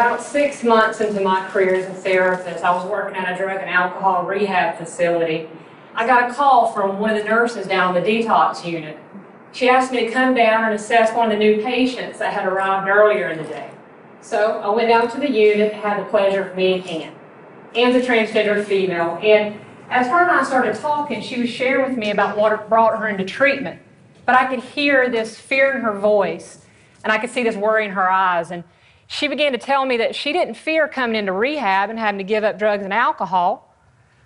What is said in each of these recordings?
About six months into my career as a therapist, I was working at a drug and alcohol rehab facility. I got a call from one of the nurses down in the detox unit. She asked me to come down and assess one of the new patients that had arrived earlier in the day. So I went down to the unit, had the pleasure of meeting Ann. Ann's a transgender female, and as her and I started talking, she was sharing with me about what brought her into treatment. But I could hear this fear in her voice, and I could see this worry in her eyes. And she began to tell me that she didn't fear coming into rehab and having to give up drugs and alcohol.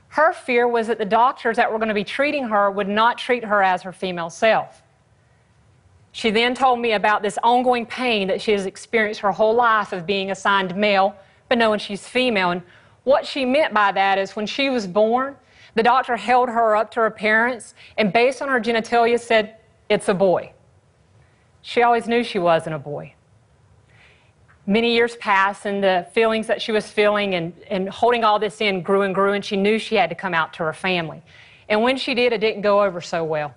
Her fear was that the doctors that were going to be treating her would not treat her as her female self. She then told me about this ongoing pain that she has experienced her whole life of being assigned male, but knowing she's female. And what she meant by that is when she was born, the doctor held her up to her parents and, based on her genitalia, said, It's a boy. She always knew she wasn't a boy. Many years passed, and the feelings that she was feeling and, and holding all this in grew and grew, and she knew she had to come out to her family. And when she did, it didn't go over so well.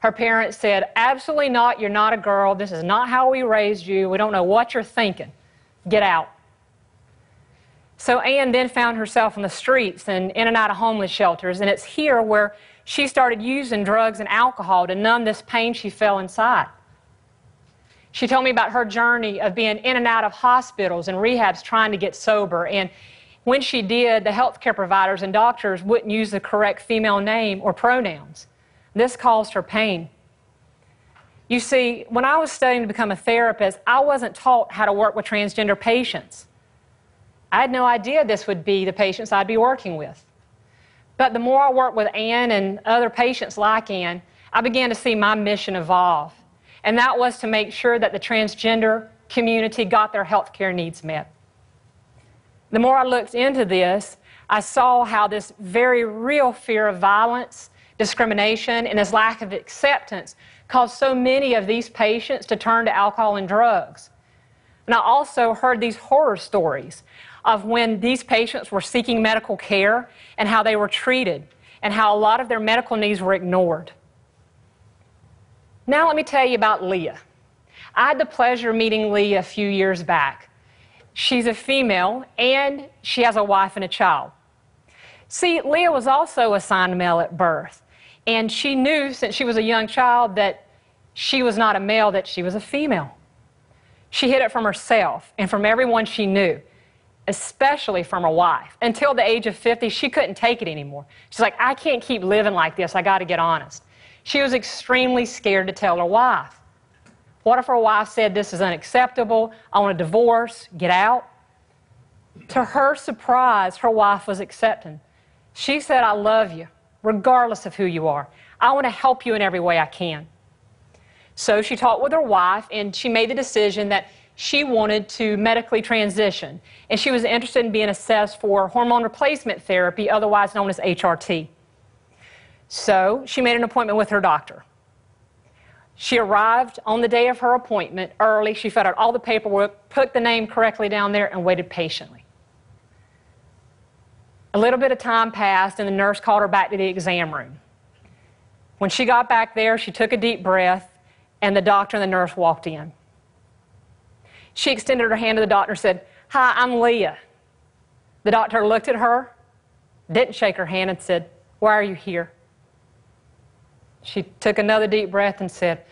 Her parents said, Absolutely not, you're not a girl. This is not how we raised you. We don't know what you're thinking. Get out. So Ann then found herself on the streets and in and out of homeless shelters, and it's here where she started using drugs and alcohol to numb this pain she felt inside. She told me about her journey of being in and out of hospitals and rehabs trying to get sober. And when she did, the healthcare providers and doctors wouldn't use the correct female name or pronouns. This caused her pain. You see, when I was studying to become a therapist, I wasn't taught how to work with transgender patients. I had no idea this would be the patients I'd be working with. But the more I worked with Ann and other patients like Ann, I began to see my mission evolve. And that was to make sure that the transgender community got their health care needs met. The more I looked into this, I saw how this very real fear of violence, discrimination, and this lack of acceptance caused so many of these patients to turn to alcohol and drugs. And I also heard these horror stories of when these patients were seeking medical care and how they were treated and how a lot of their medical needs were ignored. Now, let me tell you about Leah. I had the pleasure of meeting Leah a few years back. She's a female and she has a wife and a child. See, Leah was also assigned male at birth, and she knew since she was a young child that she was not a male, that she was a female. She hid it from herself and from everyone she knew especially from her wife. Until the age of 50, she couldn't take it anymore. She's like, I can't keep living like this. I got to get honest. She was extremely scared to tell her wife. What if her wife said, This is unacceptable, I want a divorce, get out? To her surprise, her wife was accepting. She said, I love you, regardless of who you are. I want to help you in every way I can. So she talked with her wife, and she made the decision that she wanted to medically transition, and she was interested in being assessed for hormone replacement therapy, otherwise known as HRT. So she made an appointment with her doctor. She arrived on the day of her appointment early. She filled out all the paperwork, put the name correctly down there, and waited patiently. A little bit of time passed, and the nurse called her back to the exam room. When she got back there, she took a deep breath, and the doctor and the nurse walked in. She extended her hand to the doctor and said, Hi, I'm Leah. The doctor looked at her, didn't shake her hand, and said, Why are you here? She took another deep breath and said,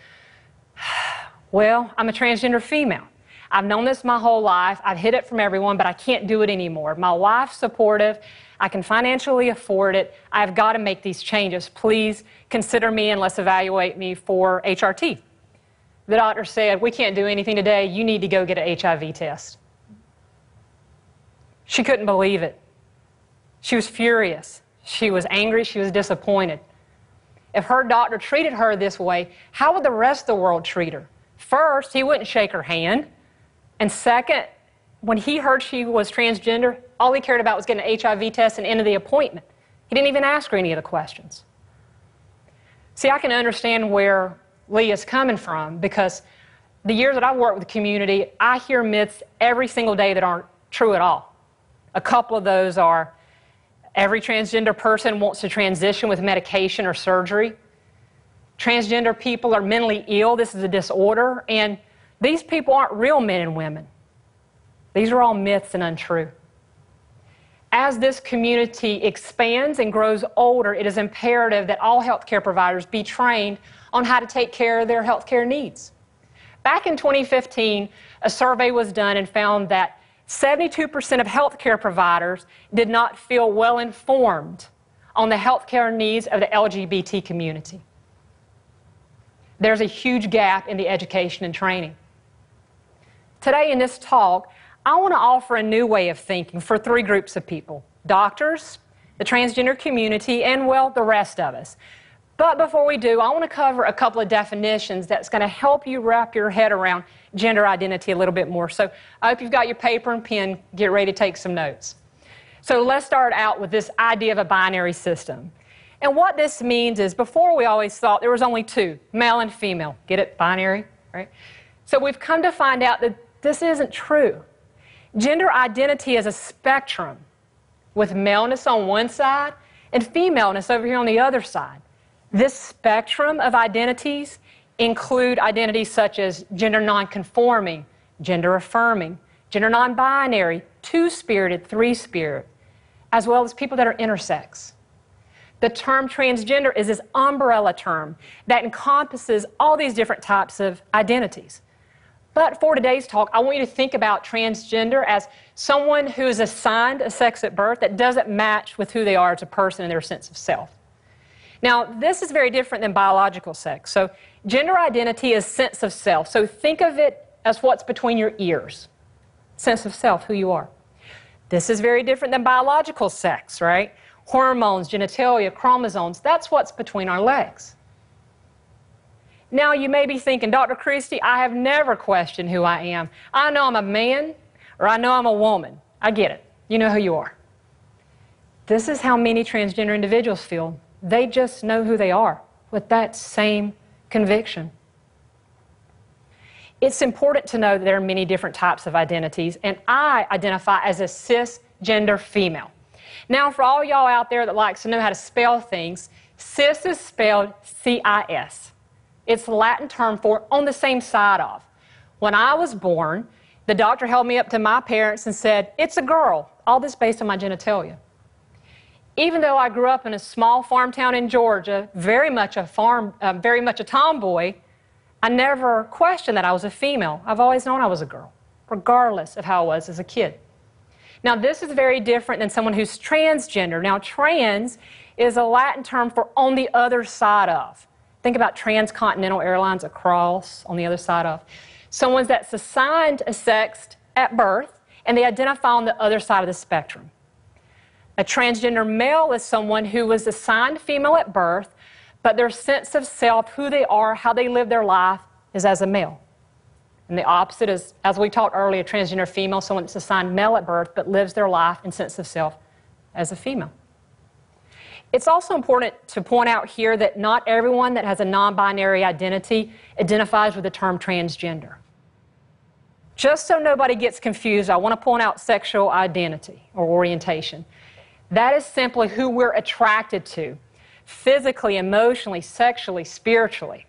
Well, I'm a transgender female. I've known this my whole life. I've hid it from everyone, but I can't do it anymore. My wife's supportive. I can financially afford it. I've got to make these changes. Please consider me and let's evaluate me for HRT. The doctor said, We can't do anything today. You need to go get an HIV test. She couldn't believe it. She was furious. She was angry. She was disappointed. If her doctor treated her this way, how would the rest of the world treat her? First, he wouldn't shake her hand. And second, when he heard she was transgender, all he cared about was getting an HIV test and into the appointment. He didn't even ask her any of the questions. See, I can understand where Leah's coming from because the years that I've worked with the community, I hear myths every single day that aren't true at all. A couple of those are every transgender person wants to transition with medication or surgery. Transgender people are mentally ill, this is a disorder, and these people aren't real men and women. These are all myths and untrue. As this community expands and grows older, it is imperative that all healthcare providers be trained on how to take care of their healthcare needs. Back in 2015, a survey was done and found that 72% of healthcare providers did not feel well informed on the healthcare needs of the LGBT community. There's a huge gap in the education and training. Today, in this talk, I want to offer a new way of thinking for three groups of people doctors, the transgender community, and, well, the rest of us. But before we do, I want to cover a couple of definitions that's going to help you wrap your head around gender identity a little bit more. So I hope you've got your paper and pen, get ready to take some notes. So let's start out with this idea of a binary system. And what this means is before we always thought there was only two, male and female. Get it? Binary, right? So we've come to find out that this isn't true. Gender identity is a spectrum with maleness on one side and femaleness over here on the other side. This spectrum of identities include identities such as gender nonconforming, gender affirming, gender non binary, two spirited, three spirit, as well as people that are intersex. The term transgender is this umbrella term that encompasses all these different types of identities. But for today's talk, I want you to think about transgender as someone who is assigned a sex at birth that doesn't match with who they are as a person and their sense of self. Now, this is very different than biological sex. So, gender identity is sense of self. So, think of it as what's between your ears sense of self, who you are. This is very different than biological sex, right? Hormones, genitalia, chromosomes, that's what's between our legs. Now you may be thinking, Dr. Kristie, I have never questioned who I am. I know I'm a man or I know I'm a woman. I get it. You know who you are. This is how many transgender individuals feel. They just know who they are with that same conviction. It's important to know that there are many different types of identities, and I identify as a cisgender female. Now, for all y'all out there that likes to know how to spell things, cis is spelled C I S. It's the Latin term for on the same side of. When I was born, the doctor held me up to my parents and said, It's a girl. All this based on my genitalia. Even though I grew up in a small farm town in Georgia, very much a farm, uh, very much a tomboy, I never questioned that I was a female. I've always known I was a girl, regardless of how I was as a kid. Now, this is very different than someone who's transgender. Now, trans is a Latin term for on the other side of. Think about transcontinental airlines across on the other side of. Someone that's assigned a sex at birth and they identify on the other side of the spectrum. A transgender male is someone who was assigned female at birth, but their sense of self, who they are, how they live their life, is as a male. And the opposite is, as we talked earlier, transgender female, someone that's assigned male at birth, but lives their life and sense of self as a female. It's also important to point out here that not everyone that has a non binary identity identifies with the term transgender. Just so nobody gets confused, I want to point out sexual identity or orientation. That is simply who we're attracted to physically, emotionally, sexually, spiritually.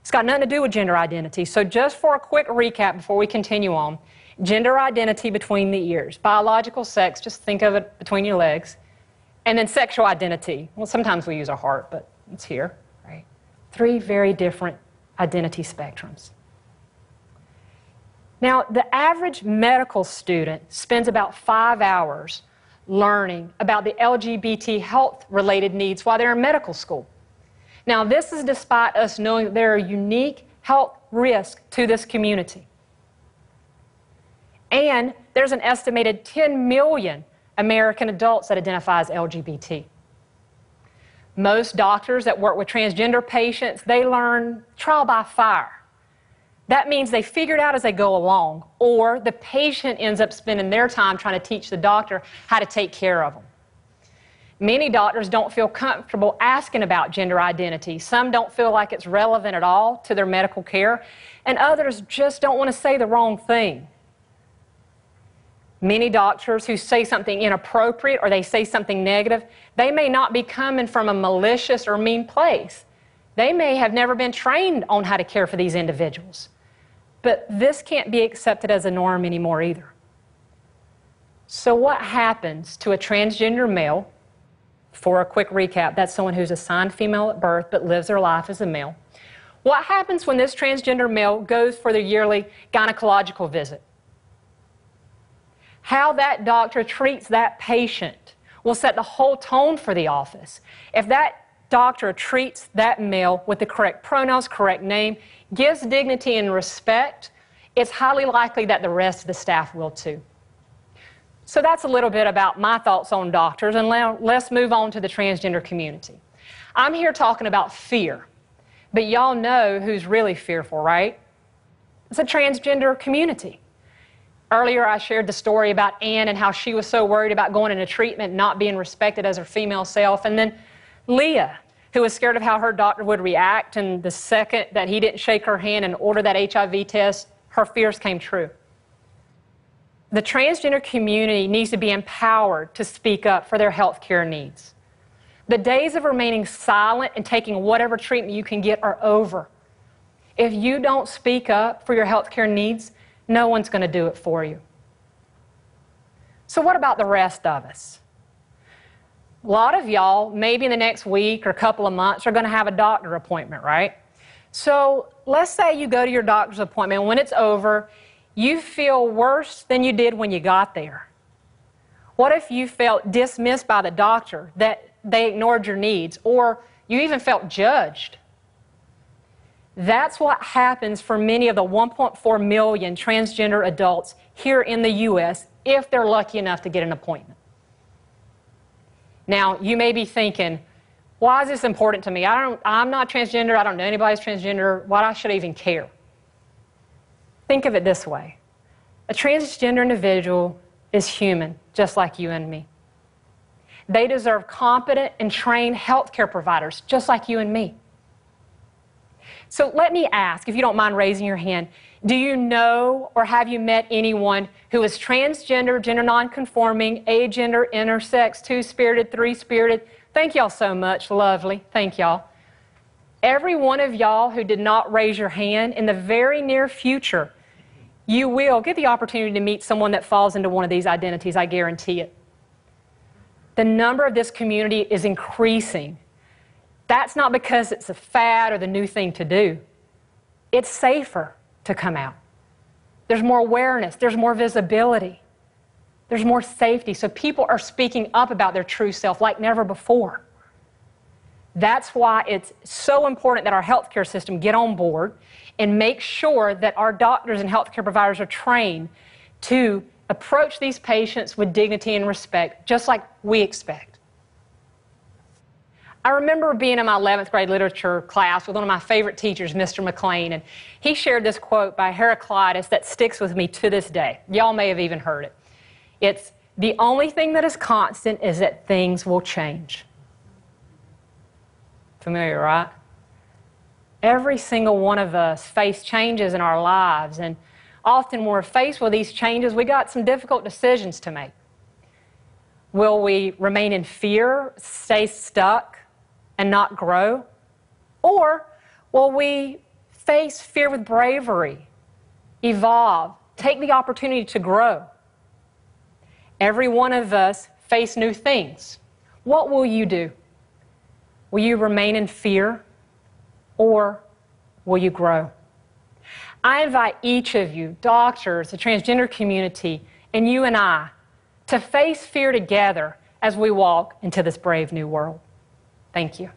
It's got nothing to do with gender identity. So, just for a quick recap before we continue on gender identity between the ears, biological sex, just think of it between your legs. And then sexual identity. Well, sometimes we use our heart, but it's here, right? Three very different identity spectrums. Now, the average medical student spends about five hours learning about the LGBT health related needs while they're in medical school. Now, this is despite us knowing that there are unique health risks to this community. And there's an estimated 10 million American adults that identify as LGBT. Most doctors that work with transgender patients, they learn trial by fire. That means they figure it out as they go along, or the patient ends up spending their time trying to teach the doctor how to take care of them. Many doctors don't feel comfortable asking about gender identity. Some don't feel like it's relevant at all to their medical care, and others just don't want to say the wrong thing. Many doctors who say something inappropriate or they say something negative, they may not be coming from a malicious or mean place. They may have never been trained on how to care for these individuals. But this can't be accepted as a norm anymore either. So, what happens to a transgender male? For a quick recap, that's someone who's assigned female at birth but lives their life as a male. What happens when this transgender male goes for their yearly gynecological visit? How that doctor treats that patient will set the whole tone for the office. If that doctor treats that male with the correct pronouns, correct name, gives dignity and respect, it's highly likely that the rest of the staff will too. So that's a little bit about my thoughts on doctors, and let's move on to the transgender community. I'm here talking about fear, but y'all know who's really fearful, right? It's a transgender community. Earlier, I shared the story about Ann and how she was so worried about going into treatment not being respected as her female self. And then Leah, who was scared of how her doctor would react, and the second that he didn't shake her hand and order that HIV test, her fears came true. The transgender community needs to be empowered to speak up for their health care needs. The days of remaining silent and taking whatever treatment you can get are over. If you don't speak up for your health care needs, no one's going to do it for you. So, what about the rest of us? A lot of y'all, maybe in the next week or couple of months, are going to have a doctor appointment, right? So, let's say you go to your doctor's appointment. When it's over, you feel worse than you did when you got there. What if you felt dismissed by the doctor, that they ignored your needs, or you even felt judged? That's what happens for many of the 1.4 million transgender adults here in the U.S. if they're lucky enough to get an appointment. Now, you may be thinking, why is this important to me? I don't, I'm not transgender. I don't know anybody's transgender. Why should I even care? Think of it this way a transgender individual is human, just like you and me. They deserve competent and trained healthcare providers, just like you and me. So let me ask, if you don't mind raising your hand, do you know or have you met anyone who is transgender, gender nonconforming, agender, intersex, two spirited, three spirited? Thank y'all so much. Lovely. Thank y'all. Every one of y'all who did not raise your hand in the very near future you will get the opportunity to meet someone that falls into one of these identities, I guarantee it. The number of this community is increasing. That's not because it's a fad or the new thing to do. It's safer to come out. There's more awareness, there's more visibility, there's more safety. So people are speaking up about their true self like never before. That's why it's so important that our healthcare system get on board and make sure that our doctors and healthcare providers are trained to approach these patients with dignity and respect, just like we expect. I remember being in my 11th grade literature class with one of my favorite teachers, Mr. McLean, and he shared this quote by Heraclitus that sticks with me to this day. Y'all may have even heard it. It's the only thing that is constant is that things will change. Familiar, right? Every single one of us face changes in our lives, and often when we're faced with these changes, we got some difficult decisions to make. Will we remain in fear, stay stuck, and not grow? Or will we face fear with bravery, evolve, take the opportunity to grow? Every one of us face new things. What will you do? Will you remain in fear or will you grow? I invite each of you, doctors, the transgender community, and you and I, to face fear together as we walk into this brave new world. Thank you.